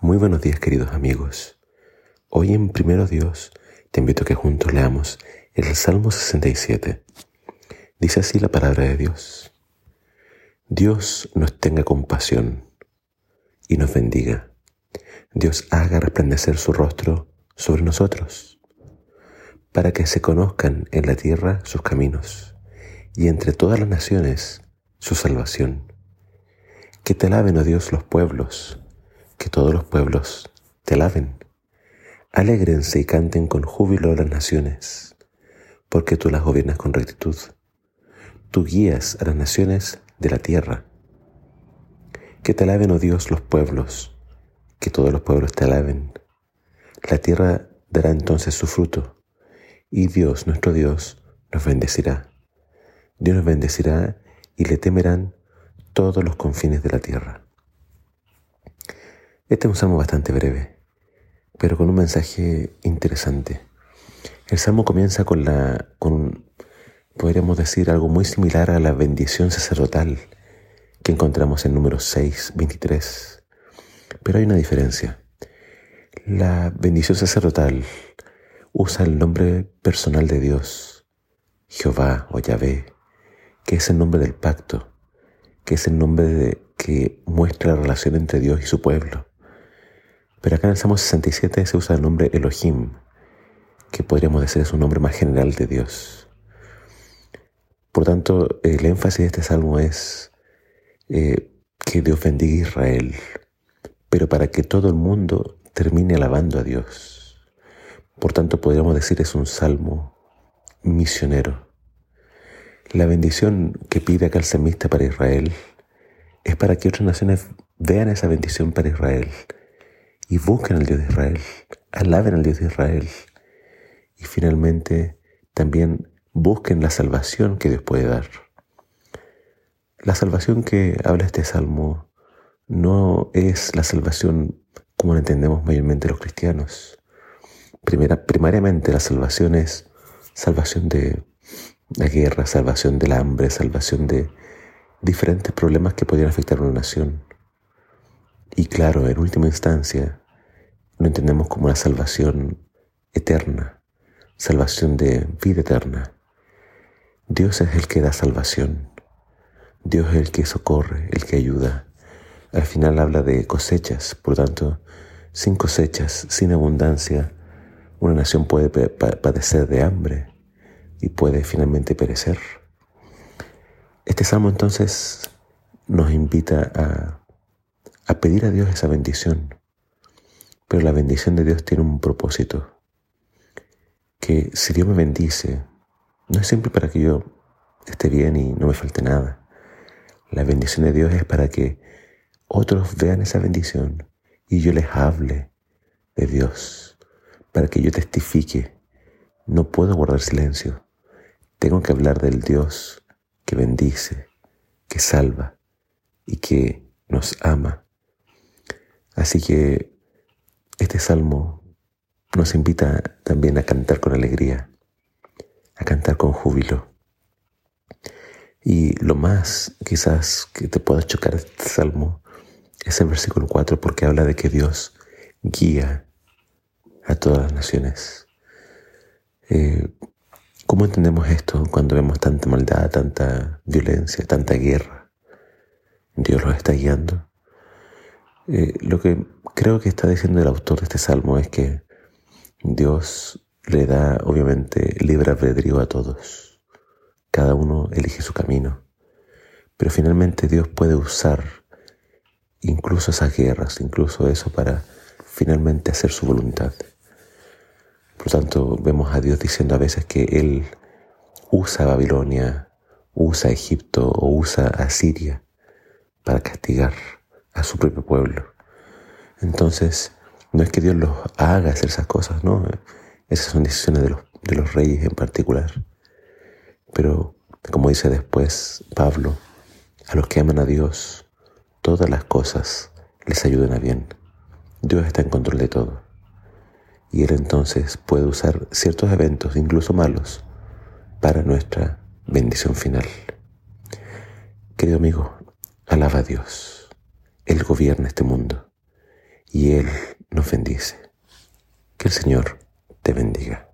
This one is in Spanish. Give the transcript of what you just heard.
Muy buenos días queridos amigos. Hoy en Primero Dios te invito a que juntos leamos el Salmo 67. Dice así la palabra de Dios. Dios nos tenga compasión y nos bendiga. Dios haga resplandecer su rostro sobre nosotros, para que se conozcan en la tierra sus caminos y entre todas las naciones su salvación. Que te alaben, oh Dios, los pueblos que todos los pueblos te alaben. Alégrense y canten con júbilo las naciones, porque tú las gobiernas con rectitud. Tú guías a las naciones de la tierra. Que te alaben, oh Dios, los pueblos, que todos los pueblos te alaben. La tierra dará entonces su fruto, y Dios, nuestro Dios, nos bendecirá. Dios nos bendecirá y le temerán todos los confines de la tierra. Este es un salmo bastante breve, pero con un mensaje interesante. El salmo comienza con la, con, podríamos decir, algo muy similar a la bendición sacerdotal que encontramos en número 6, 23. Pero hay una diferencia. La bendición sacerdotal usa el nombre personal de Dios, Jehová o Yahvé, que es el nombre del pacto, que es el nombre de, que muestra la relación entre Dios y su pueblo. Pero acá en el Salmo 67 se usa el nombre Elohim, que podríamos decir es un nombre más general de Dios. Por tanto, el énfasis de este salmo es eh, que Dios bendiga a Israel, pero para que todo el mundo termine alabando a Dios. Por tanto, podríamos decir es un salmo misionero. La bendición que pide acá el semista para Israel es para que otras naciones vean esa bendición para Israel y busquen al Dios de Israel, alaben al Dios de Israel y finalmente también busquen la salvación que Dios puede dar. La salvación que habla este salmo no es la salvación como la entendemos mayormente los cristianos. Primera, primariamente la salvación es salvación de la guerra, salvación del hambre, salvación de diferentes problemas que podrían afectar a una nación. Y claro, en última instancia, lo entendemos como la salvación eterna, salvación de vida eterna. Dios es el que da salvación. Dios es el que socorre, el que ayuda. Al final habla de cosechas, por tanto, sin cosechas, sin abundancia, una nación puede padecer de hambre y puede finalmente perecer. Este salmo entonces nos invita a a pedir a Dios esa bendición. Pero la bendición de Dios tiene un propósito. Que si Dios me bendice, no es siempre para que yo esté bien y no me falte nada. La bendición de Dios es para que otros vean esa bendición y yo les hable de Dios, para que yo testifique. No puedo guardar silencio. Tengo que hablar del Dios que bendice, que salva y que nos ama Así que este salmo nos invita también a cantar con alegría, a cantar con júbilo. Y lo más quizás que te pueda chocar este salmo es el versículo 4 porque habla de que Dios guía a todas las naciones. Eh, ¿Cómo entendemos esto cuando vemos tanta maldad, tanta violencia, tanta guerra? Dios los está guiando. Eh, lo que creo que está diciendo el autor de este salmo es que Dios le da obviamente libre albedrío a todos. Cada uno elige su camino. Pero finalmente Dios puede usar incluso esas guerras, incluso eso para finalmente hacer su voluntad. Por lo tanto, vemos a Dios diciendo a veces que Él usa Babilonia, usa Egipto o usa a Siria para castigar a su propio pueblo. Entonces, no es que Dios los haga hacer esas cosas, no. Esas son decisiones de los, de los reyes en particular. Pero, como dice después Pablo, a los que aman a Dios, todas las cosas les ayudan a bien. Dios está en control de todo. Y Él entonces puede usar ciertos eventos, incluso malos, para nuestra bendición final. Querido amigo, alaba a Dios. Él gobierna este mundo y Él nos bendice. Que el Señor te bendiga.